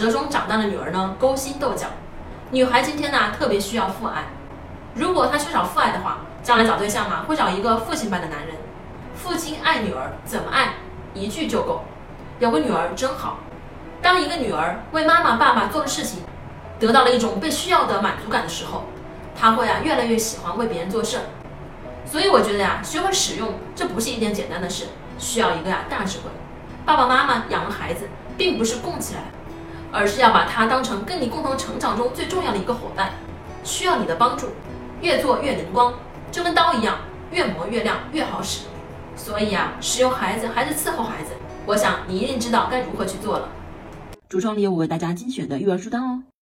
折中长大的女儿呢勾心斗角。女孩今天呢特别需要父爱，如果她缺少父爱的话，将来找对象嘛会找一个父亲般的男人。父亲爱女儿怎么爱？一句就够，有个女儿真好。当一个女儿为妈妈、爸爸做的事情，得到了一种被需要的满足感的时候，她会啊越来越喜欢为别人做事。所以我觉得呀，学会使用这不是一件简单的事，需要一个呀大智慧。爸爸妈妈养了孩子，并不是供起来，而是要把它当成跟你共同成长中最重要的一个伙伴，需要你的帮助，越做越灵光，就跟刀一样，越磨越亮，越好使。所以啊，使用孩子还是伺候孩子，我想你一定知道该如何去做了。橱窗里有我为大家精选的育儿书单哦。